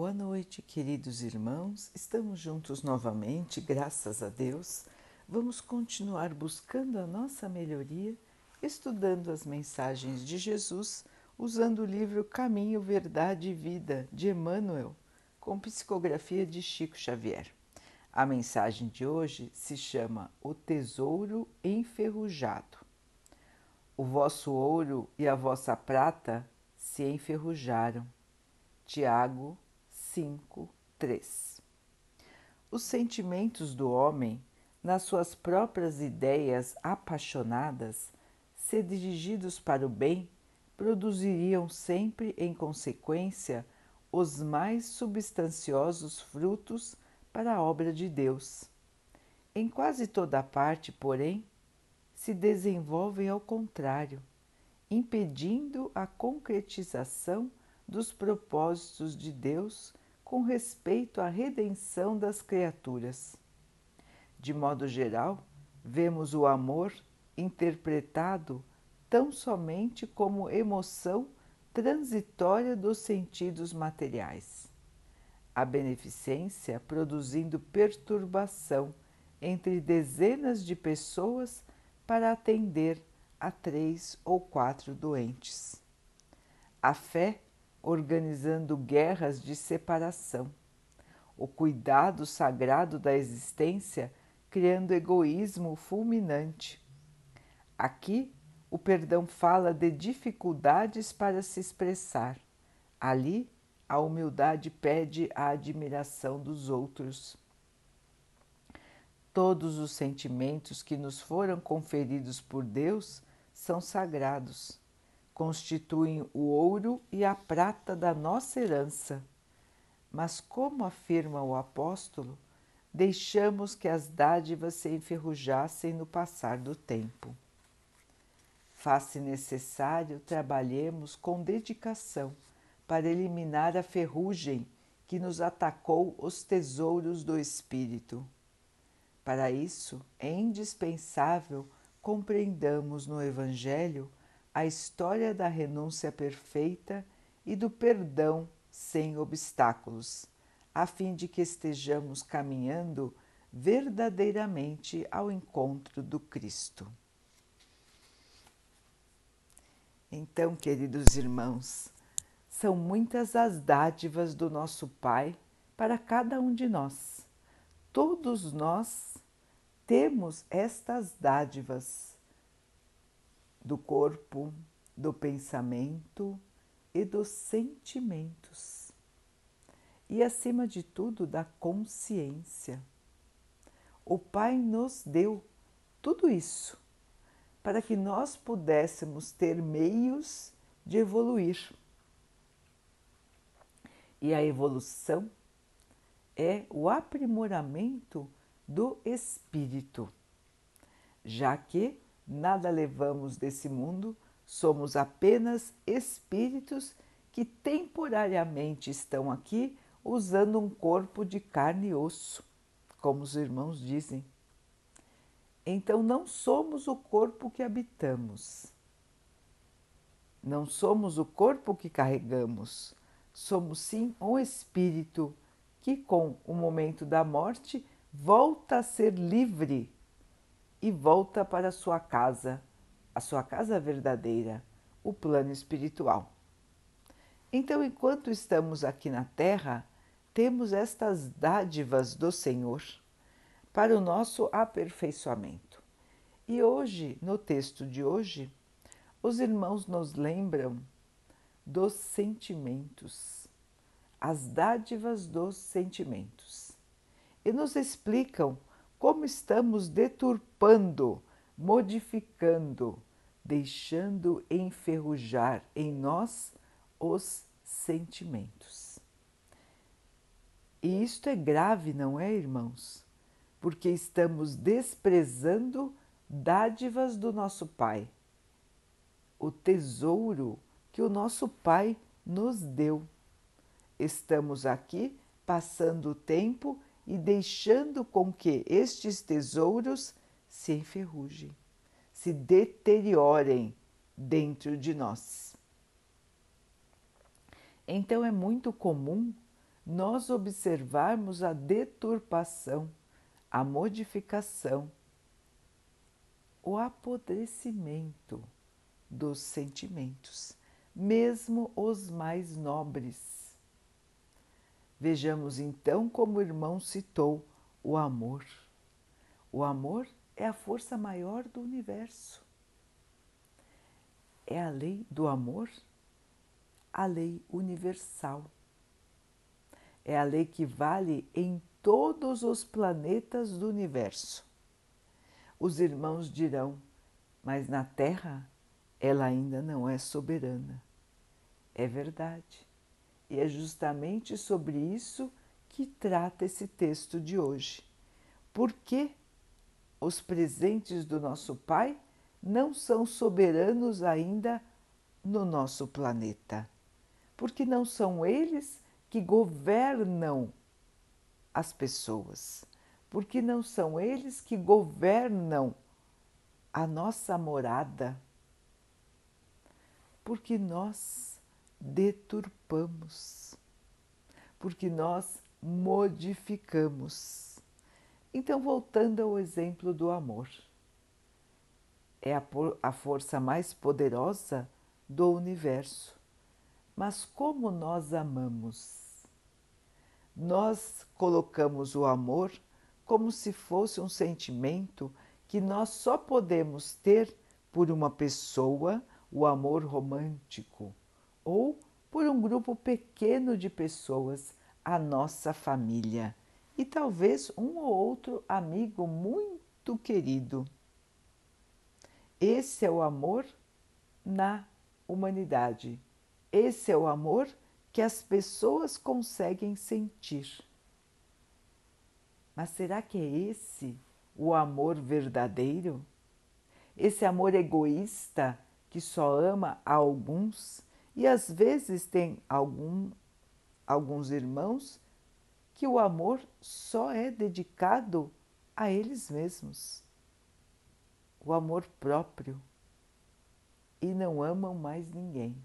Boa noite, queridos irmãos. Estamos juntos novamente, graças a Deus. Vamos continuar buscando a nossa melhoria, estudando as mensagens de Jesus, usando o livro Caminho, Verdade e Vida de Emmanuel, com psicografia de Chico Xavier. A mensagem de hoje se chama O Tesouro Enferrujado. O vosso ouro e a vossa prata se enferrujaram. Tiago 5, 3. Os sentimentos do homem, nas suas próprias ideias apaixonadas, se dirigidos para o bem, produziriam sempre em consequência os mais substanciosos frutos para a obra de Deus. Em quase toda parte, porém, se desenvolvem ao contrário, impedindo a concretização dos propósitos de Deus com respeito à redenção das criaturas. De modo geral, vemos o amor interpretado tão somente como emoção transitória dos sentidos materiais. A beneficência produzindo perturbação entre dezenas de pessoas para atender a três ou quatro doentes. A fé organizando guerras de separação, o cuidado sagrado da existência criando egoísmo fulminante. Aqui, o perdão fala de dificuldades para se expressar. Ali, a humildade pede a admiração dos outros. Todos os sentimentos que nos foram conferidos por Deus são sagrados constituem o ouro e a prata da nossa herança. Mas, como afirma o apóstolo, deixamos que as dádivas se enferrujassem no passar do tempo. Faz-se necessário trabalhemos com dedicação para eliminar a ferrugem que nos atacou os tesouros do espírito. Para isso, é indispensável compreendamos no Evangelho a história da renúncia perfeita e do perdão sem obstáculos, a fim de que estejamos caminhando verdadeiramente ao encontro do Cristo. Então, queridos irmãos, são muitas as dádivas do nosso Pai para cada um de nós. Todos nós temos estas dádivas do corpo, do pensamento e dos sentimentos. E, acima de tudo, da consciência. O Pai nos deu tudo isso para que nós pudéssemos ter meios de evoluir. E a evolução é o aprimoramento do espírito, já que nada levamos desse mundo, somos apenas espíritos que temporariamente estão aqui usando um corpo de carne e osso, como os irmãos dizem. Então não somos o corpo que habitamos. Não somos o corpo que carregamos. Somos sim um espírito que, com o momento da morte, volta a ser livre e volta para sua casa, a sua casa verdadeira, o plano espiritual. Então, enquanto estamos aqui na Terra, temos estas dádivas do Senhor para o nosso aperfeiçoamento. E hoje, no texto de hoje, os irmãos nos lembram dos sentimentos, as dádivas dos sentimentos, e nos explicam como estamos deturpando, modificando, deixando enferrujar em nós os sentimentos. E isto é grave, não é, irmãos? Porque estamos desprezando dádivas do nosso Pai, o tesouro que o nosso Pai nos deu. Estamos aqui passando o tempo e deixando com que estes tesouros se enferrujem, se deteriorem dentro de nós. Então é muito comum nós observarmos a deturpação, a modificação, o apodrecimento dos sentimentos, mesmo os mais nobres. Vejamos então como o irmão citou o amor. O amor é a força maior do universo. É a lei do amor, a lei universal. É a lei que vale em todos os planetas do universo. Os irmãos dirão, mas na Terra ela ainda não é soberana. É verdade. E é justamente sobre isso que trata esse texto de hoje. Por que os presentes do nosso Pai não são soberanos ainda no nosso planeta? Porque não são eles que governam as pessoas porque não são eles que governam a nossa morada, porque nós deturpamos, porque nós modificamos. Então, voltando ao exemplo do amor, é a, a força mais poderosa do universo. Mas como nós amamos? Nós colocamos o amor como se fosse um sentimento que nós só podemos ter por uma pessoa, o amor romântico, ou por um grupo pequeno de pessoas, a nossa família, e talvez um ou outro amigo muito querido. Esse é o amor na humanidade. Esse é o amor que as pessoas conseguem sentir. Mas será que é esse o amor verdadeiro? Esse amor egoísta que só ama a alguns e às vezes tem algum, alguns irmãos que o amor só é dedicado a eles mesmos. O amor próprio e não amam mais ninguém.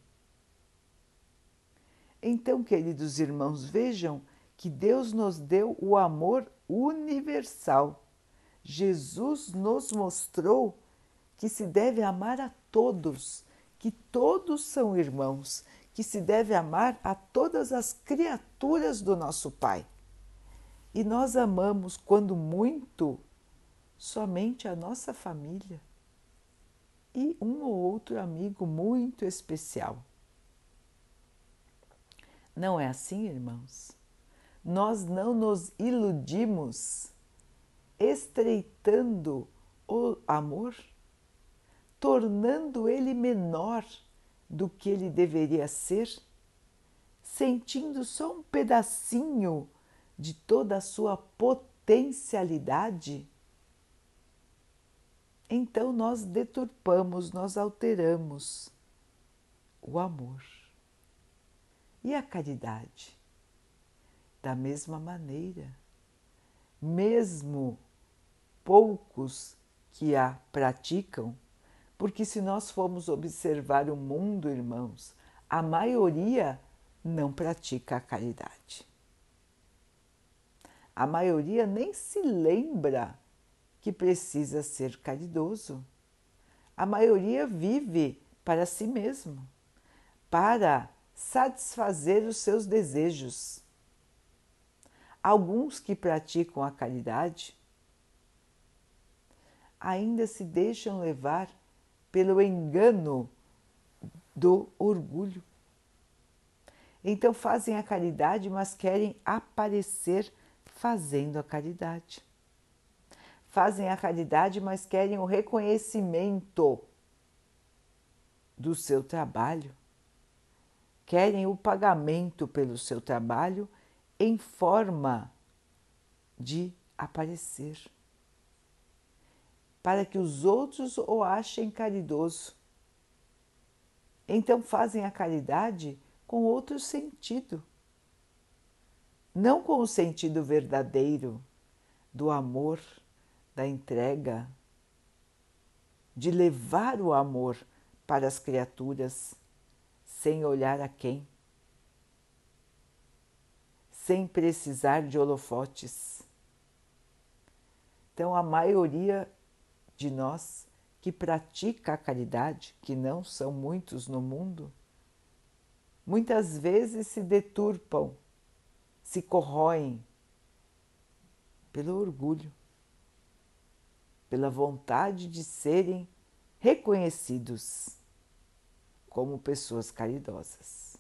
Então, queridos irmãos, vejam que Deus nos deu o amor universal. Jesus nos mostrou que se deve amar a todos, que todos são irmãos, que se deve amar a todas as criaturas do nosso Pai. E nós amamos, quando muito, somente a nossa família e um ou outro amigo muito especial. Não é assim, irmãos? nós não nos iludimos estreitando o amor, tornando ele menor do que ele deveria ser, sentindo só um pedacinho de toda a sua potencialidade, então nós deturpamos, nós alteramos o amor e a caridade da mesma maneira, mesmo poucos que a praticam, porque se nós formos observar o mundo, irmãos, a maioria não pratica a caridade. A maioria nem se lembra que precisa ser caridoso. A maioria vive para si mesmo, para satisfazer os seus desejos alguns que praticam a caridade ainda se deixam levar pelo engano do orgulho. Então fazem a caridade, mas querem aparecer fazendo a caridade. Fazem a caridade, mas querem o reconhecimento do seu trabalho. Querem o pagamento pelo seu trabalho em forma de aparecer, para que os outros o achem caridoso. Então fazem a caridade com outro sentido, não com o sentido verdadeiro do amor, da entrega, de levar o amor para as criaturas sem olhar a quem sem precisar de holofotes. Então, a maioria de nós que pratica a caridade, que não são muitos no mundo, muitas vezes se deturpam, se corroem pelo orgulho, pela vontade de serem reconhecidos como pessoas caridosas.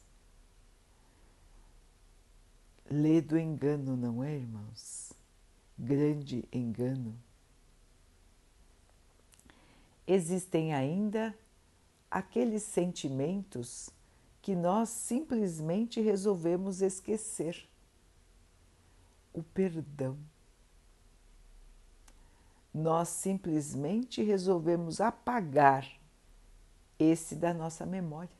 Lê do engano, não é, irmãos? Grande engano. Existem ainda aqueles sentimentos que nós simplesmente resolvemos esquecer. O perdão. Nós simplesmente resolvemos apagar esse da nossa memória.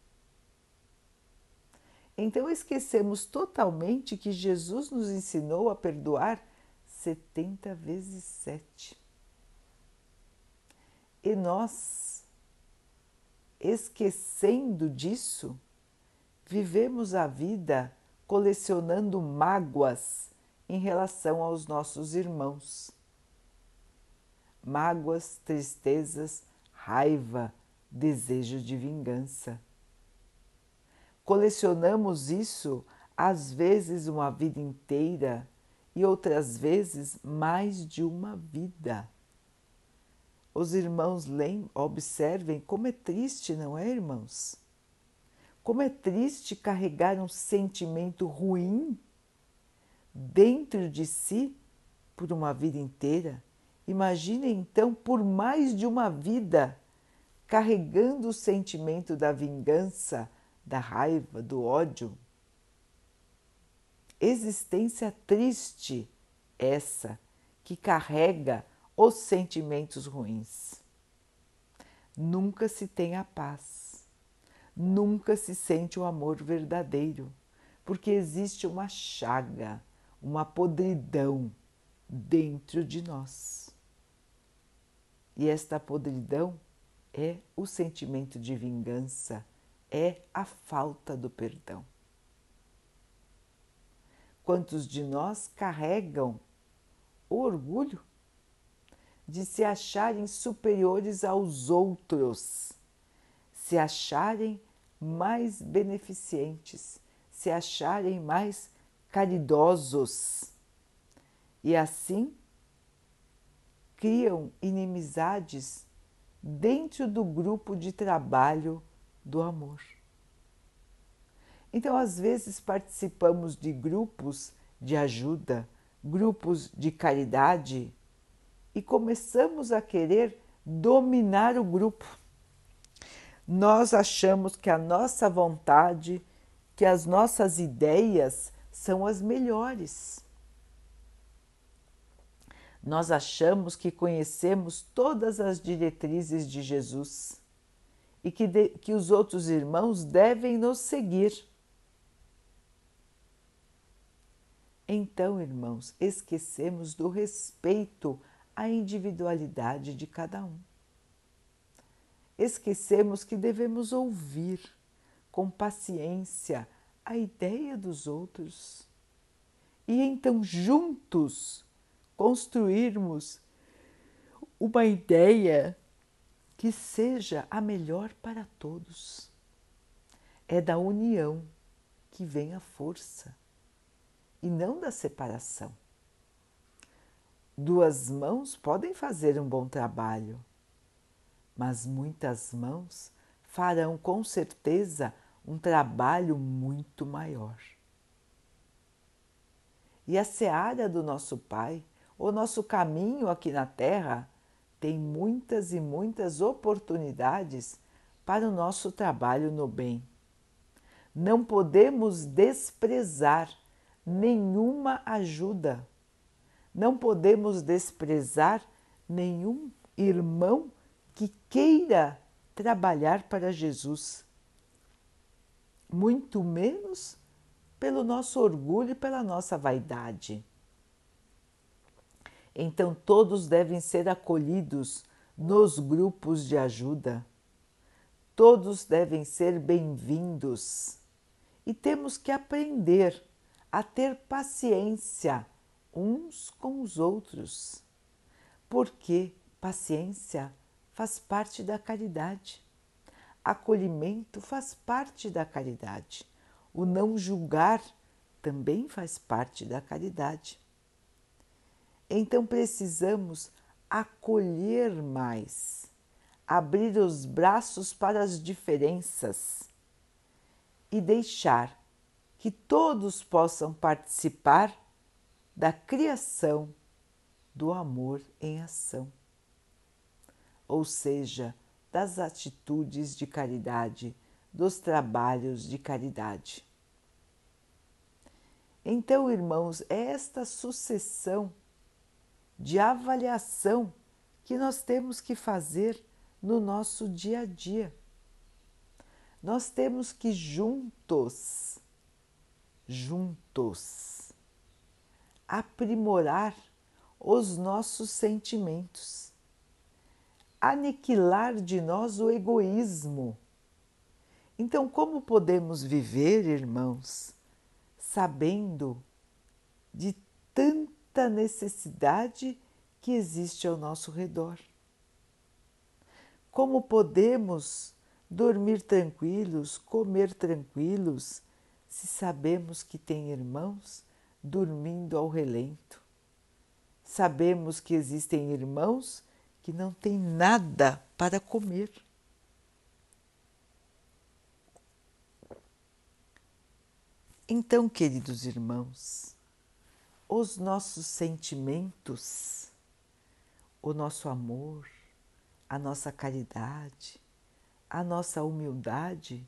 Então esquecemos totalmente que Jesus nos ensinou a perdoar 70 vezes 7. E nós, esquecendo disso, vivemos a vida colecionando mágoas em relação aos nossos irmãos. Mágoas, tristezas, raiva, desejo de vingança. Colecionamos isso às vezes uma vida inteira e outras vezes mais de uma vida. Os irmãos leem, observem como é triste, não é, irmãos? Como é triste carregar um sentimento ruim dentro de si por uma vida inteira. Imagine então por mais de uma vida carregando o sentimento da vingança, da raiva, do ódio. Existência triste essa que carrega os sentimentos ruins. Nunca se tem a paz nunca se sente o amor verdadeiro, porque existe uma chaga, uma podridão dentro de nós. E esta podridão é o sentimento de vingança, é a falta do perdão. Quantos de nós carregam o orgulho de se acharem superiores aos outros, se acharem mais beneficentes, se acharem mais caridosos e assim criam inimizades dentro do grupo de trabalho do amor. Então, às vezes, participamos de grupos de ajuda, grupos de caridade e começamos a querer dominar o grupo nós achamos que a nossa vontade, que as nossas ideias são as melhores. Nós achamos que conhecemos todas as diretrizes de Jesus e que, de, que os outros irmãos devem nos seguir. Então, irmãos, esquecemos do respeito à individualidade de cada um esquecemos que devemos ouvir com paciência a ideia dos outros e então juntos construirmos uma ideia que seja a melhor para todos. É da união que vem a força e não da separação. Duas mãos podem fazer um bom trabalho mas muitas mãos farão com certeza um trabalho muito maior. E a seara do nosso Pai, o nosso caminho aqui na Terra, tem muitas e muitas oportunidades para o nosso trabalho no bem. Não podemos desprezar nenhuma ajuda, não podemos desprezar nenhum irmão que queira trabalhar para Jesus, muito menos pelo nosso orgulho e pela nossa vaidade. Então, todos devem ser acolhidos nos grupos de ajuda, todos devem ser bem-vindos. E temos que aprender a ter paciência uns com os outros, porque paciência faz parte da caridade. Acolhimento faz parte da caridade. O não julgar também faz parte da caridade. Então precisamos acolher mais, abrir os braços para as diferenças e deixar que todos possam participar da criação do amor em ação, ou seja, das atitudes de caridade, dos trabalhos de caridade. Então, irmãos, é esta sucessão de avaliação que nós temos que fazer no nosso dia a dia. Nós temos que juntos, juntos, aprimorar os nossos sentimentos, aniquilar de nós o egoísmo. Então, como podemos viver, irmãos, sabendo de tanta necessidade que existe ao nosso redor. Como podemos dormir tranquilos, comer tranquilos, se sabemos que tem irmãos dormindo ao relento? Sabemos que existem irmãos que não têm nada para comer. Então, queridos irmãos, os nossos sentimentos, o nosso amor, a nossa caridade, a nossa humildade,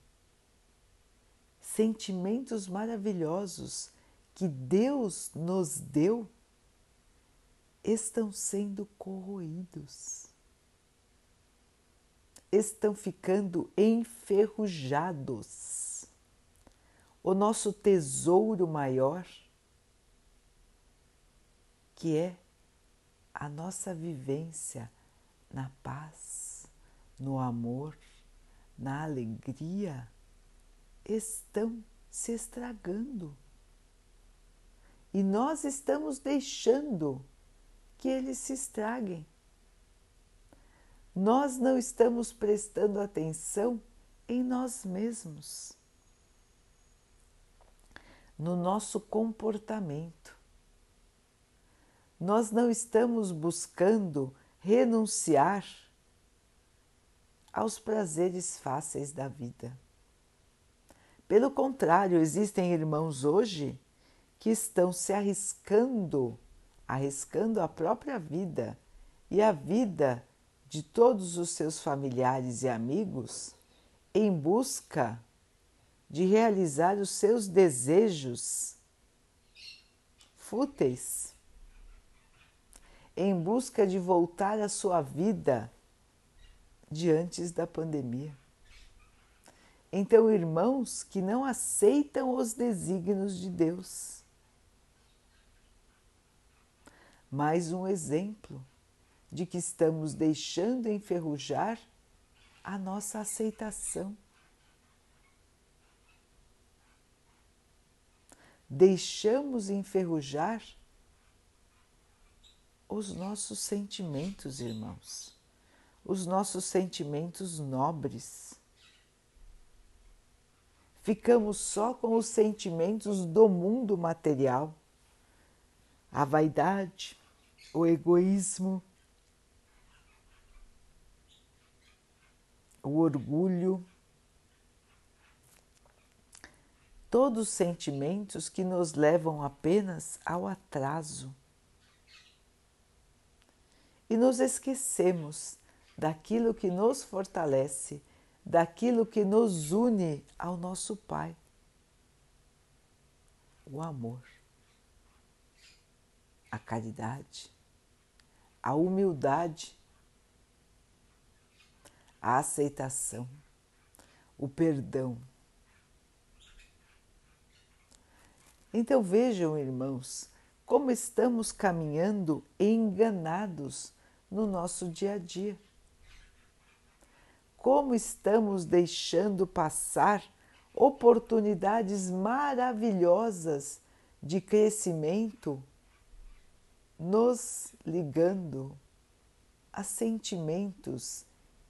sentimentos maravilhosos que Deus nos deu, estão sendo corroídos, estão ficando enferrujados o nosso tesouro maior, que é a nossa vivência na paz, no amor, na alegria, estão se estragando. E nós estamos deixando que eles se estraguem. Nós não estamos prestando atenção em nós mesmos no nosso comportamento. Nós não estamos buscando renunciar aos prazeres fáceis da vida. Pelo contrário, existem irmãos hoje que estão se arriscando, arriscando a própria vida e a vida de todos os seus familiares e amigos em busca de realizar os seus desejos fúteis, em busca de voltar à sua vida de antes da pandemia. Então, irmãos que não aceitam os desígnios de Deus. Mais um exemplo de que estamos deixando enferrujar a nossa aceitação. deixamos enferrujar os nossos sentimentos, irmãos, os nossos sentimentos nobres. Ficamos só com os sentimentos do mundo material, a vaidade, o egoísmo, o orgulho. Todos sentimentos que nos levam apenas ao atraso. E nos esquecemos daquilo que nos fortalece, daquilo que nos une ao nosso Pai: o amor, a caridade, a humildade, a aceitação, o perdão Então vejam, irmãos, como estamos caminhando enganados no nosso dia a dia. Como estamos deixando passar oportunidades maravilhosas de crescimento nos ligando a sentimentos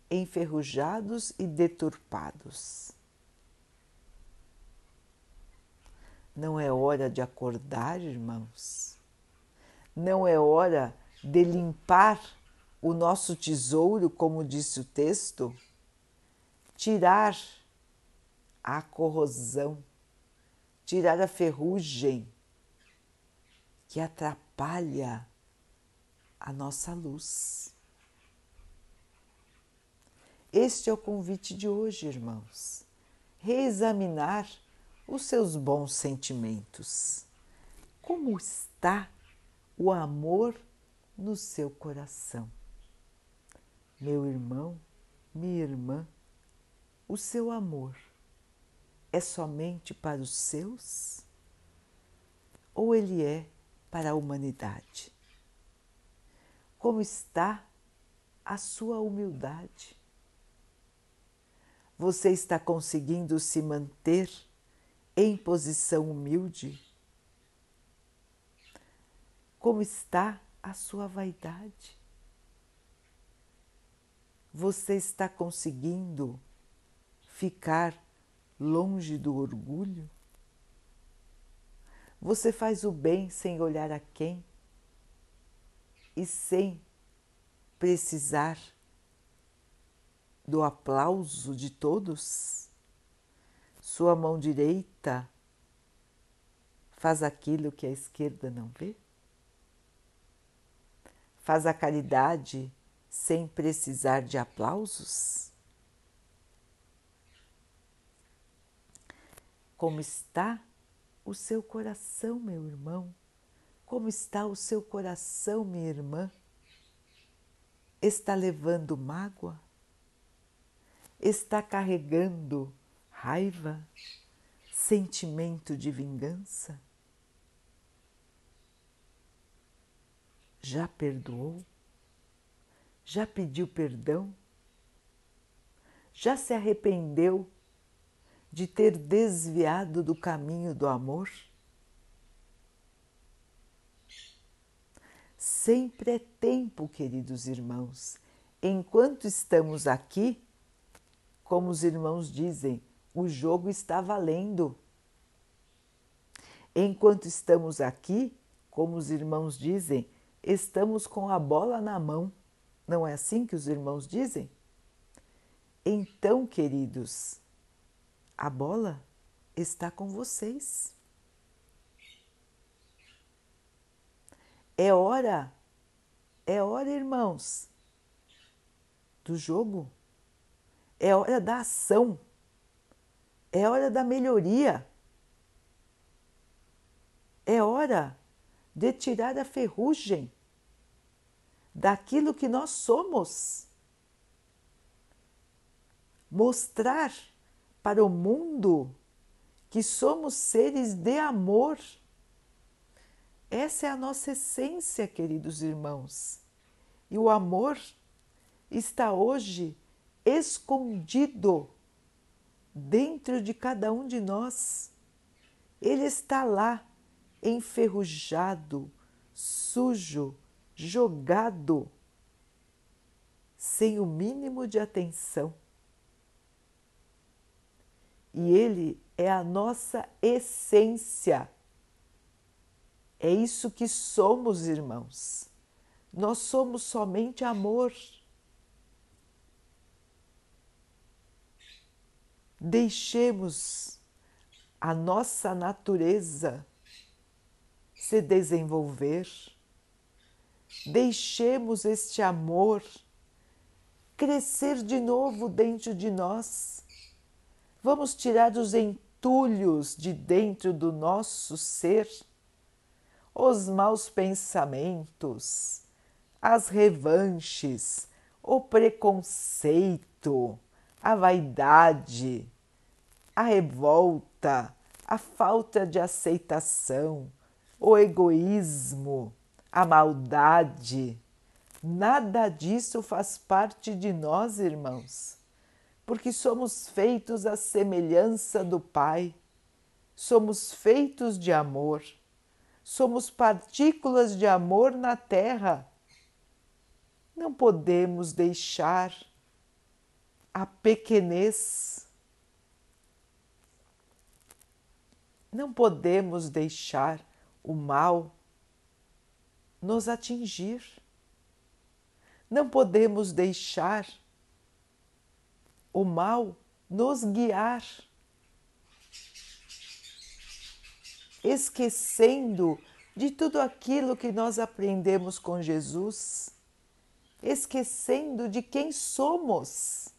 enferrujados e deturpados. Não é hora de acordar, irmãos. Não é hora de limpar o nosso tesouro, como disse o texto, tirar a corrosão, tirar a ferrugem que atrapalha a nossa luz. Este é o convite de hoje, irmãos. Reexaminar os seus bons sentimentos. Como está o amor no seu coração? Meu irmão, minha irmã, o seu amor é somente para os seus ou ele é para a humanidade? Como está a sua humildade? Você está conseguindo se manter em posição humilde? Como está a sua vaidade? Você está conseguindo ficar longe do orgulho? Você faz o bem sem olhar a quem e sem precisar do aplauso de todos? Sua mão direita faz aquilo que a esquerda não vê? Faz a caridade sem precisar de aplausos? Como está o seu coração, meu irmão? Como está o seu coração, minha irmã? Está levando mágoa? está carregando raiva, sentimento de vingança? Já perdoou? Já pediu perdão? Já se arrependeu de ter desviado do caminho do amor? Sempre é tempo, queridos irmãos, enquanto estamos aqui como os irmãos dizem, o jogo está valendo. Enquanto estamos aqui, como os irmãos dizem, estamos com a bola na mão. Não é assim que os irmãos dizem? Então, queridos, a bola está com vocês. É hora, é hora, irmãos, do jogo. É hora da ação, é hora da melhoria, é hora de tirar a ferrugem daquilo que nós somos, mostrar para o mundo que somos seres de amor. Essa é a nossa essência, queridos irmãos. E o amor está hoje escondido dentro de cada um de nós. Ele está lá, enferrujado, sujo, jogado, sem o mínimo de atenção. E ele é a nossa essência. É isso que somos, irmãos. Nós somos somente amor. deixemos a nossa natureza se desenvolver, deixemos este amor crescer de novo dentro de nós. Vamos tirar os entulhos de dentro do nosso ser, os maus pensamentos, as revanches, o preconceito a vaidade, a revolta, a falta de aceitação, o egoísmo, a maldade. Nada disso faz parte de nós, irmãos, porque somos feitos à semelhança do Pai, somos feitos de amor, somos partículas de amor na Terra. Não podemos deixar a pequenez, não podemos deixar o mal nos atingir, não podemos deixar o mal nos guiar. esquecendo de tudo aquilo que nós aprendemos com Jesus, esquecendo de quem somos.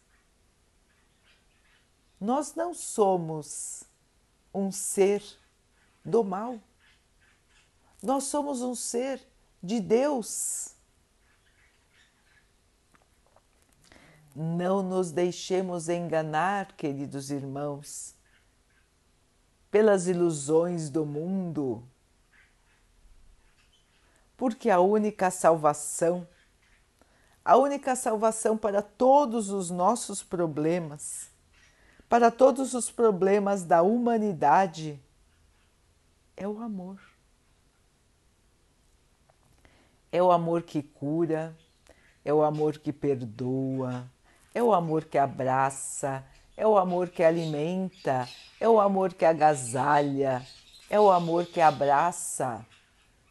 Nós não somos um ser do mal, nós somos um ser de Deus. Não nos deixemos enganar, queridos irmãos pelas ilusões do mundo. Porque a única salvação, a única salvação para todos os nossos problemas, para todos os problemas da humanidade, é o amor. É o amor que cura, é o amor que perdoa, é o amor que abraça, é o amor que alimenta, é o amor que agasalha, é o amor que abraça,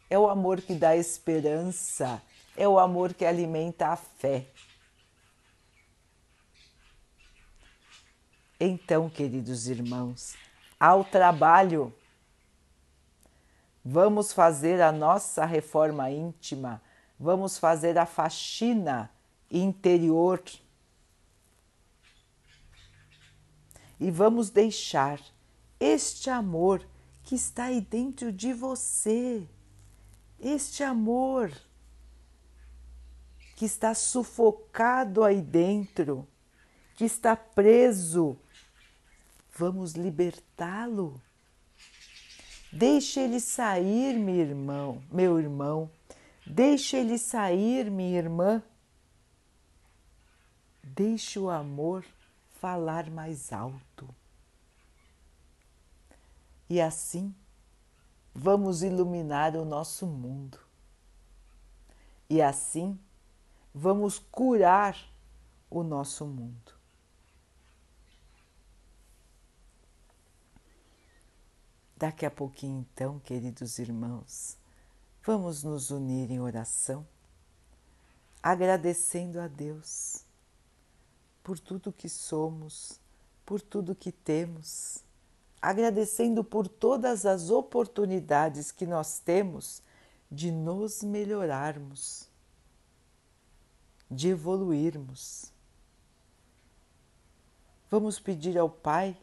é o amor que dá esperança, é o amor que alimenta a fé. Então, queridos irmãos, ao trabalho, vamos fazer a nossa reforma íntima, vamos fazer a faxina interior e vamos deixar este amor que está aí dentro de você, este amor que está sufocado aí dentro, que está preso, vamos libertá-lo. Deixe ele sair, meu irmão, meu irmão. Deixe ele sair, minha irmã. Deixe o amor falar mais alto. E assim vamos iluminar o nosso mundo. E assim vamos curar o nosso mundo. Daqui a pouquinho, então, queridos irmãos, vamos nos unir em oração, agradecendo a Deus por tudo que somos, por tudo que temos, agradecendo por todas as oportunidades que nós temos de nos melhorarmos, de evoluirmos. Vamos pedir ao Pai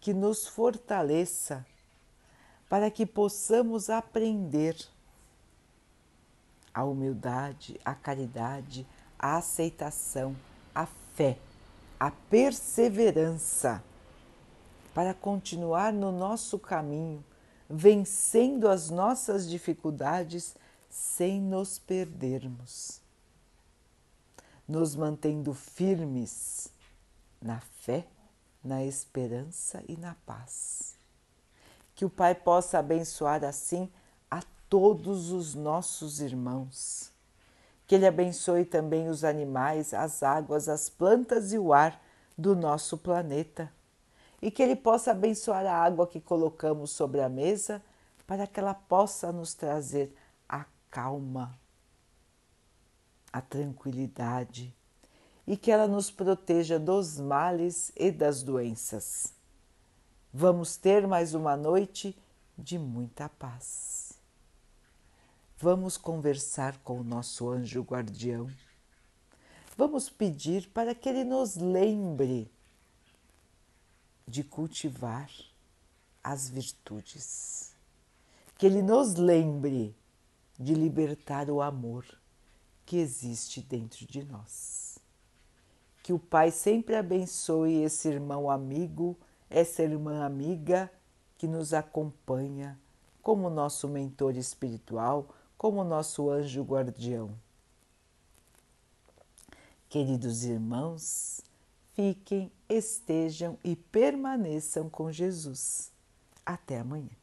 que nos fortaleça para que possamos aprender a humildade, a caridade, a aceitação, a fé a perseverança para continuar no nosso caminho, vencendo as nossas dificuldades sem nos perdermos, nos mantendo firmes na fé, na esperança e na paz. Que o Pai possa abençoar assim a todos os nossos irmãos que Ele abençoe também os animais, as águas, as plantas e o ar do nosso planeta. E que Ele possa abençoar a água que colocamos sobre a mesa para que ela possa nos trazer a calma, a tranquilidade e que ela nos proteja dos males e das doenças. Vamos ter mais uma noite de muita paz. Vamos conversar com o nosso anjo guardião. Vamos pedir para que ele nos lembre de cultivar as virtudes. Que ele nos lembre de libertar o amor que existe dentro de nós. Que o Pai sempre abençoe esse irmão amigo, essa irmã amiga que nos acompanha como nosso mentor espiritual como nosso anjo guardião. Queridos irmãos, fiquem, estejam e permaneçam com Jesus. Até amanhã.